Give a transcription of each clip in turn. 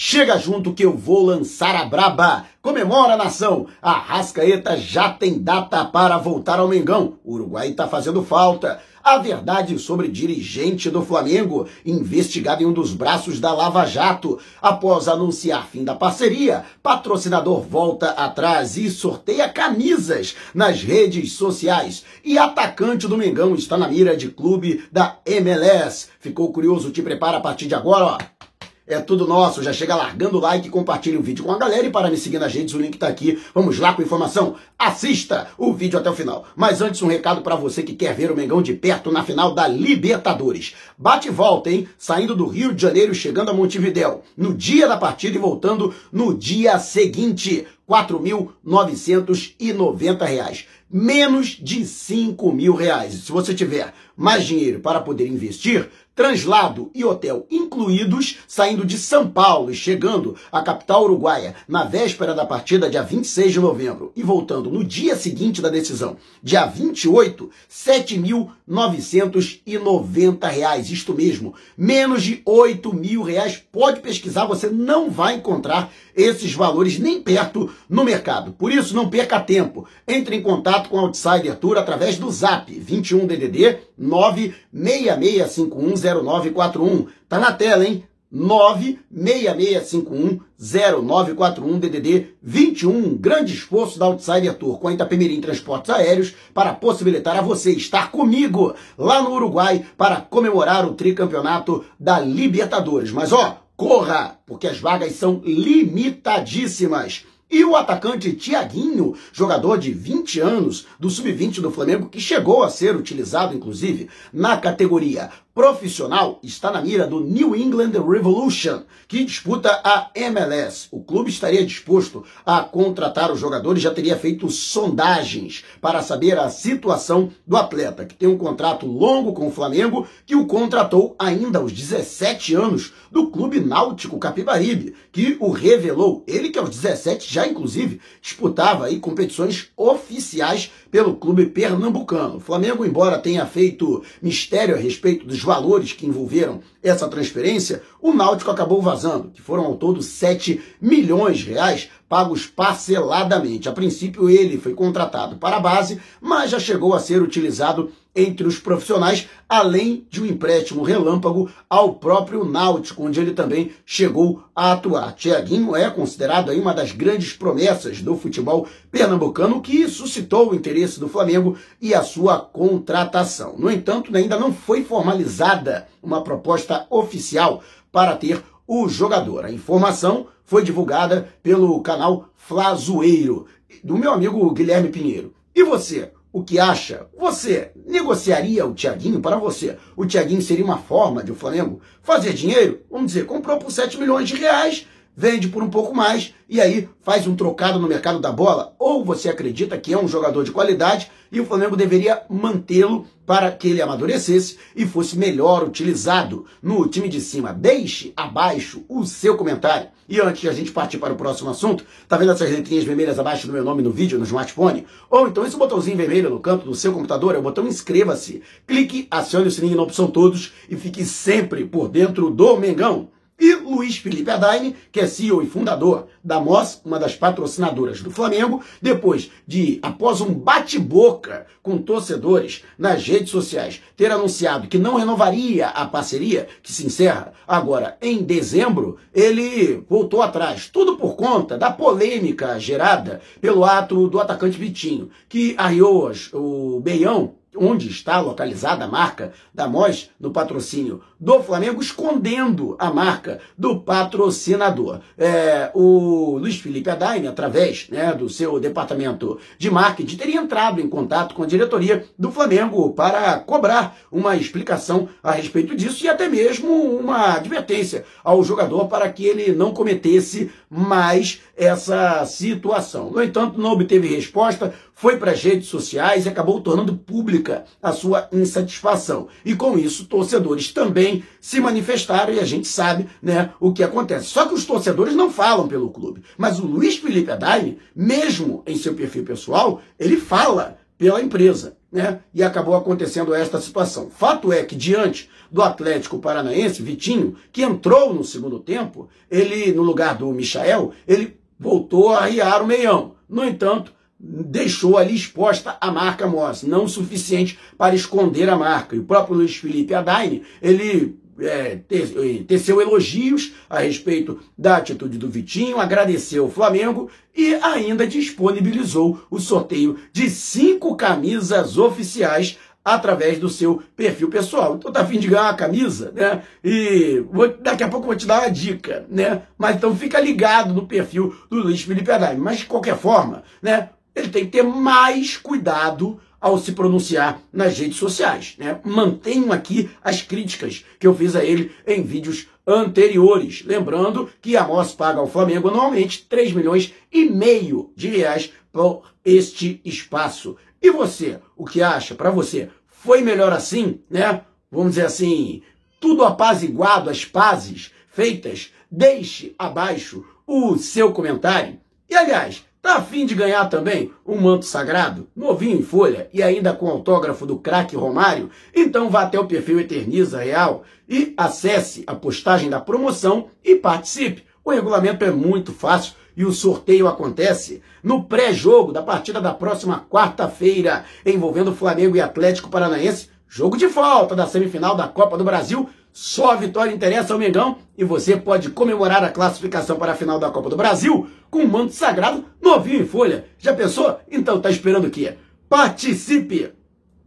Chega junto que eu vou lançar a braba. Comemora, nação! A Rascaeta já tem data para voltar ao Mengão. O Uruguai está fazendo falta. A verdade sobre dirigente do Flamengo, investigado em um dos braços da Lava Jato. Após anunciar fim da parceria, patrocinador volta atrás e sorteia camisas nas redes sociais. E atacante do Mengão está na mira de clube da MLS. Ficou curioso? Te prepara a partir de agora, ó. É tudo nosso. Já chega largando o like, compartilha o vídeo com a galera e para me seguir nas redes, o link tá aqui. Vamos lá com informação. Assista o vídeo até o final. Mas antes, um recado para você que quer ver o Mengão de perto na final da Libertadores. Bate e volta, hein? Saindo do Rio de Janeiro, chegando a Montevidéu. No dia da partida e voltando no dia seguinte. R$ 4.990. Menos de 5 mil reais. Se você tiver mais dinheiro para poder investir, translado e hotel incluídos, saindo de São Paulo e chegando à capital uruguaia na véspera da partida, dia 26 de novembro, e voltando no dia seguinte da decisão, dia 28, 7.990 reais, isto mesmo, menos de 8 mil reais. Pode pesquisar, você não vai encontrar esses valores nem perto no mercado. Por isso, não perca tempo. Entre em contato com a Outsider Tour através do Zap 21 DDD 966510941. Tá na tela, hein? 966510941 DDD 21. Grande esforço da Outsider Tour com a Itapemirim Transportes Aéreos para possibilitar a você estar comigo lá no Uruguai para comemorar o tricampeonato da Libertadores. Mas ó, corra, porque as vagas são limitadíssimas. E o atacante Tiaguinho, jogador de 20 anos do sub-20 do Flamengo, que chegou a ser utilizado, inclusive, na categoria profissional está na mira do New England Revolution, que disputa a MLS. O clube estaria disposto a contratar o jogador e já teria feito sondagens para saber a situação do atleta, que tem um contrato longo com o Flamengo, que o contratou ainda aos 17 anos do Clube Náutico Capibaribe, que o revelou. Ele que aos 17 já inclusive disputava aí competições oficiais pelo clube pernambucano. O Flamengo, embora tenha feito mistério a respeito dos valores que envolveram essa transferência, o Náutico acabou vazando, que foram ao todo 7 milhões de reais pagos parceladamente. A princípio ele foi contratado para a base, mas já chegou a ser utilizado entre os profissionais, além de um empréstimo relâmpago ao próprio Náutico, onde ele também chegou a atuar. Tiaguinho é considerado aí uma das grandes promessas do futebol pernambucano que suscitou o interesse do Flamengo e a sua contratação. No entanto, ainda não foi formalizada uma proposta oficial para ter o jogador. A informação foi divulgada pelo canal Flazoeiro, do meu amigo Guilherme Pinheiro. E você? o que acha? Você negociaria o Tiaguinho para você? O Tiaguinho seria uma forma de o Flamengo fazer dinheiro? Vamos dizer, comprou por 7 milhões de reais, vende por um pouco mais e aí faz um trocado no mercado da bola? Ou você acredita que é um jogador de qualidade e o Flamengo deveria mantê-lo para que ele amadurecesse e fosse melhor utilizado no time de cima? Deixe abaixo o seu comentário. E antes de a gente partir para o próximo assunto, tá vendo essas letrinhas vermelhas abaixo do meu nome no vídeo, no smartphone? Ou então esse botãozinho vermelho no canto do seu computador é o botão inscreva-se. Clique, acione o sininho na opção todos e fique sempre por dentro do Mengão. E Luiz Felipe Adaine, que é CEO e fundador da MOS, uma das patrocinadoras do Flamengo, depois de, após um bate-boca com torcedores nas redes sociais, ter anunciado que não renovaria a parceria, que se encerra agora em dezembro, ele voltou atrás. Tudo por conta da polêmica gerada pelo ato do atacante Vitinho, que arriou o Beião onde está localizada a marca da MOS no patrocínio do Flamengo, escondendo a marca do patrocinador. É, o Luiz Felipe Adaime, através né, do seu departamento de marketing, teria entrado em contato com a diretoria do Flamengo para cobrar uma explicação a respeito disso e até mesmo uma advertência ao jogador para que ele não cometesse mais essa situação. No entanto, não obteve resposta, foi para as redes sociais e acabou tornando pública a sua insatisfação. E com isso, torcedores também se manifestaram e a gente sabe né, o que acontece. Só que os torcedores não falam pelo clube. Mas o Luiz Felipe Adaime, mesmo em seu perfil pessoal, ele fala pela empresa. Né? E acabou acontecendo esta situação. Fato é que, diante do Atlético Paranaense, Vitinho, que entrou no segundo tempo, ele, no lugar do Michael, ele voltou a arriar o meião. No entanto, deixou ali exposta a marca Moss, não suficiente para esconder a marca. E o próprio Luiz Felipe Adaine, ele é, teceu elogios a respeito da atitude do Vitinho, agradeceu o Flamengo e ainda disponibilizou o sorteio de cinco camisas oficiais através do seu perfil pessoal. Então tá afim de ganhar uma camisa, né? E vou, daqui a pouco vou te dar uma dica, né? Mas então fica ligado no perfil do Luiz Felipe Haddad. Mas de qualquer forma, né? Ele tem que ter mais cuidado ao se pronunciar nas redes sociais. Né? Mantenho aqui as críticas que eu fiz a ele em vídeos anteriores. Lembrando que a MOS paga ao Flamengo anualmente 3 milhões e meio de reais por este espaço. E você, o que acha? Para você, foi melhor assim, né? Vamos dizer assim, tudo apaziguado, as pazes feitas? Deixe abaixo o seu comentário. E aliás, Tá afim de ganhar também um manto sagrado, novinho em folha e ainda com autógrafo do craque Romário? Então vá até o perfil Eterniza Real e acesse a postagem da promoção e participe. O regulamento é muito fácil e o sorteio acontece no pré-jogo da partida da próxima quarta-feira, envolvendo Flamengo e Atlético Paranaense, jogo de volta da semifinal da Copa do Brasil só a vitória interessa ao Mengão e você pode comemorar a classificação para a final da Copa do Brasil com um manto sagrado novinho em folha. Já pensou? Então tá esperando o quê? Participe!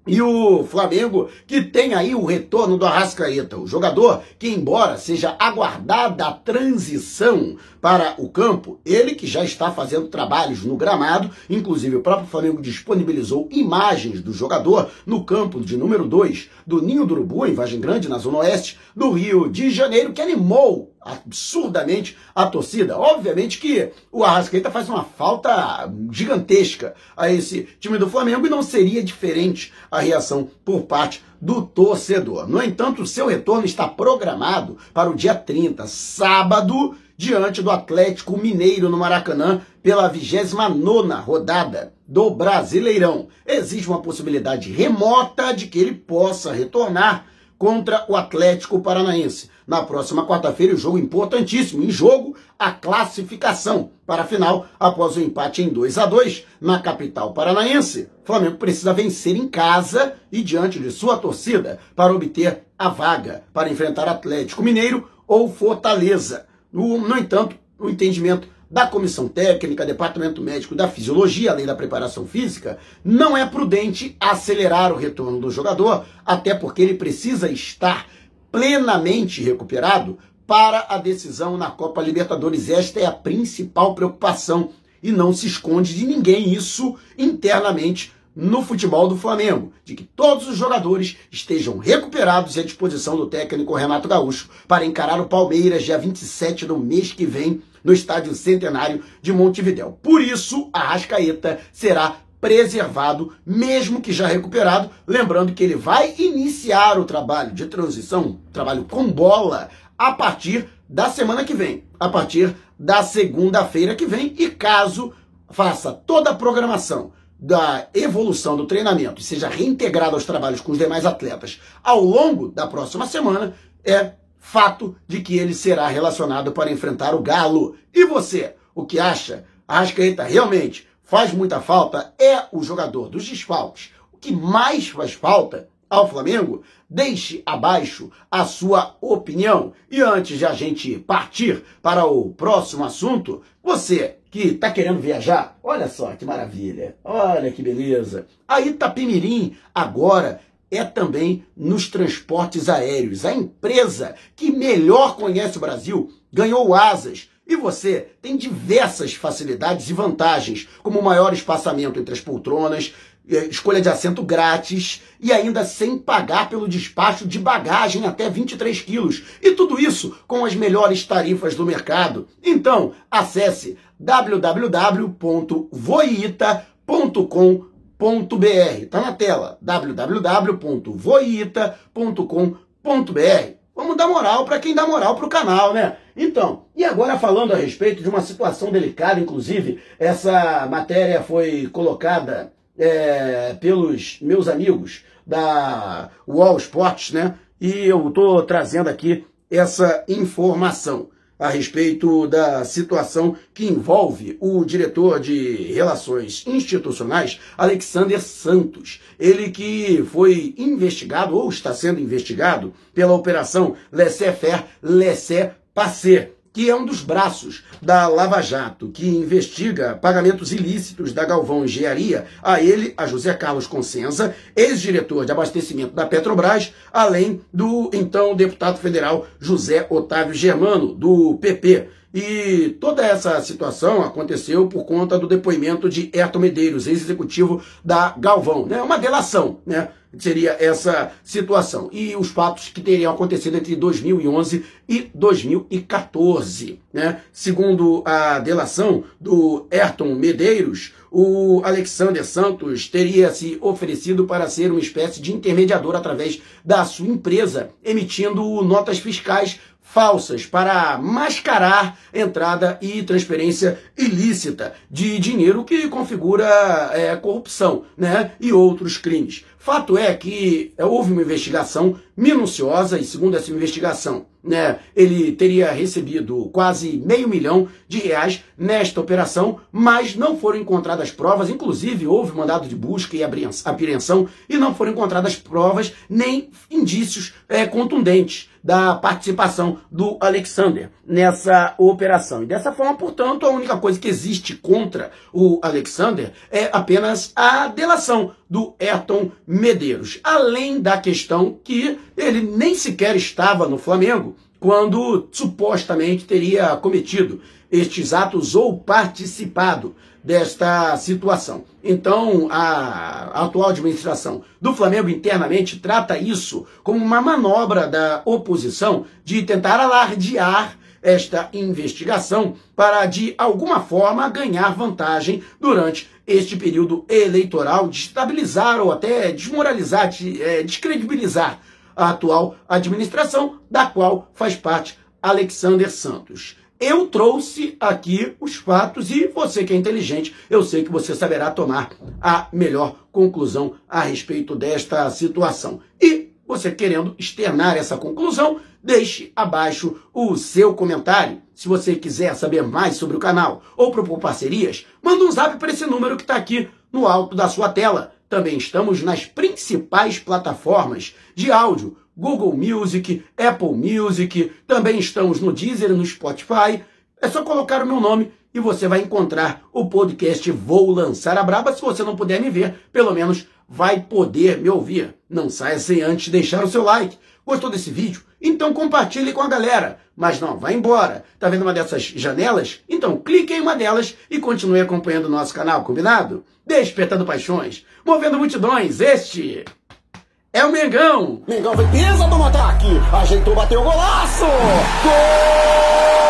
E o Flamengo, que tem aí o retorno do Arrascaeta, o jogador que, embora seja aguardada a transição para o campo, ele que já está fazendo trabalhos no gramado, inclusive o próprio Flamengo disponibilizou imagens do jogador no campo de número 2 do Ninho do Urubu, em Vagem Grande, na Zona Oeste do Rio de Janeiro, que animou absurdamente a torcida. Obviamente que o Arrascaeta faz uma falta gigantesca a esse time do Flamengo e não seria diferente a reação por parte do torcedor. No entanto, seu retorno está programado para o dia 30, sábado, diante do Atlético Mineiro no Maracanã pela 29 rodada do Brasileirão. Existe uma possibilidade remota de que ele possa retornar contra o Atlético Paranaense. Na próxima quarta-feira, o jogo importantíssimo, em jogo a classificação para a final após o empate em 2 a 2 na capital paranaense. O Flamengo precisa vencer em casa e diante de sua torcida para obter a vaga para enfrentar Atlético Mineiro ou Fortaleza. No, no entanto, o entendimento da comissão técnica, departamento médico da fisiologia, além da preparação física, não é prudente acelerar o retorno do jogador, até porque ele precisa estar plenamente recuperado para a decisão na Copa Libertadores. Esta é a principal preocupação e não se esconde de ninguém isso internamente no futebol do Flamengo, de que todos os jogadores estejam recuperados e à disposição do técnico Renato Gaúcho para encarar o Palmeiras dia 27 do mês que vem no Estádio Centenário de Montevidéu. Por isso, a Rascaeta será preservado, mesmo que já recuperado, lembrando que ele vai iniciar o trabalho de transição, trabalho com bola, a partir da semana que vem, a partir da segunda-feira que vem, e caso faça toda a programação da evolução do treinamento e seja reintegrado aos trabalhos com os demais atletas ao longo da próxima semana, é fato de que ele será relacionado para enfrentar o Galo. E você, o que acha? A Arrascaeta realmente faz muita falta? É o jogador dos desfalques. O que mais faz falta ao Flamengo? Deixe abaixo a sua opinião. E antes de a gente partir para o próximo assunto, você que está querendo viajar, olha só que maravilha, olha que beleza. A Itapemirim agora é também nos transportes aéreos. A empresa que melhor conhece o Brasil ganhou asas. E você tem diversas facilidades e vantagens, como maior espaçamento entre as poltronas, é, escolha de assento grátis e ainda sem pagar pelo despacho de bagagem até 23 quilos. E tudo isso com as melhores tarifas do mercado. Então, acesse www.voita.com.br. Está na tela, www.voita.com.br. Vamos dar moral para quem dá moral para o canal, né? Então, e agora falando a respeito de uma situação delicada, inclusive, essa matéria foi colocada é, pelos meus amigos da Wall Sports, né? E eu estou trazendo aqui essa informação a respeito da situação que envolve o diretor de Relações Institucionais, Alexander Santos. Ele que foi investigado ou está sendo investigado pela operação Laissez-faire, Laissez-passer que é um dos braços da Lava Jato, que investiga pagamentos ilícitos da Galvão Engenharia, a ele, a José Carlos Consenza, ex-diretor de abastecimento da Petrobras, além do então deputado federal José Otávio Germano, do PP. E toda essa situação aconteceu por conta do depoimento de Ayrton Medeiros, ex-executivo da Galvão. Né? Uma delação, né? Seria essa situação. E os fatos que teriam acontecido entre 2011 e 2014. Né? Segundo a delação do Ayrton Medeiros, o Alexander Santos teria se oferecido para ser uma espécie de intermediador através da sua empresa, emitindo notas fiscais falsas para mascarar entrada e transferência ilícita de dinheiro que configura é, corrupção né, e outros crimes. Fato é que houve uma investigação minuciosa e, segundo essa investigação, né, ele teria recebido quase meio milhão de reais nesta operação, mas não foram encontradas provas, inclusive houve mandado de busca e apreensão e não foram encontradas provas nem indícios é, contundentes da participação do Alexander nessa operação. E dessa forma, portanto, a única coisa que existe contra o Alexander é apenas a delação do Ayrton Medeiros. Além da questão que ele nem sequer estava no Flamengo quando supostamente teria cometido estes atos ou participado desta situação. Então, a atual administração do Flamengo internamente trata isso como uma manobra da oposição de tentar alardear esta investigação para, de alguma forma, ganhar vantagem durante este período eleitoral, destabilizar ou até desmoralizar, é, descredibilizar a atual administração, da qual faz parte Alexander Santos. Eu trouxe aqui os fatos e você que é inteligente, eu sei que você saberá tomar a melhor conclusão a respeito desta situação. E você querendo externar essa conclusão, deixe abaixo o seu comentário. Se você quiser saber mais sobre o canal ou propor parcerias, manda um zap para esse número que está aqui no alto da sua tela. Também estamos nas principais plataformas de áudio Google Music, Apple Music, também estamos no Deezer e no Spotify. É só colocar o meu nome e você vai encontrar o podcast Vou Lançar a Braba. Se você não puder me ver, pelo menos vai poder me ouvir. Não saia sem antes deixar o seu like. Gostou desse vídeo? Então compartilhe com a galera. Mas não, vai embora. Tá vendo uma dessas janelas? Então clique em uma delas e continue acompanhando o nosso canal, combinado? Despertando paixões, movendo multidões, este é o Mengão! Mengão vem pisa no ataque, ajeitou, bateu o golaço! Gol!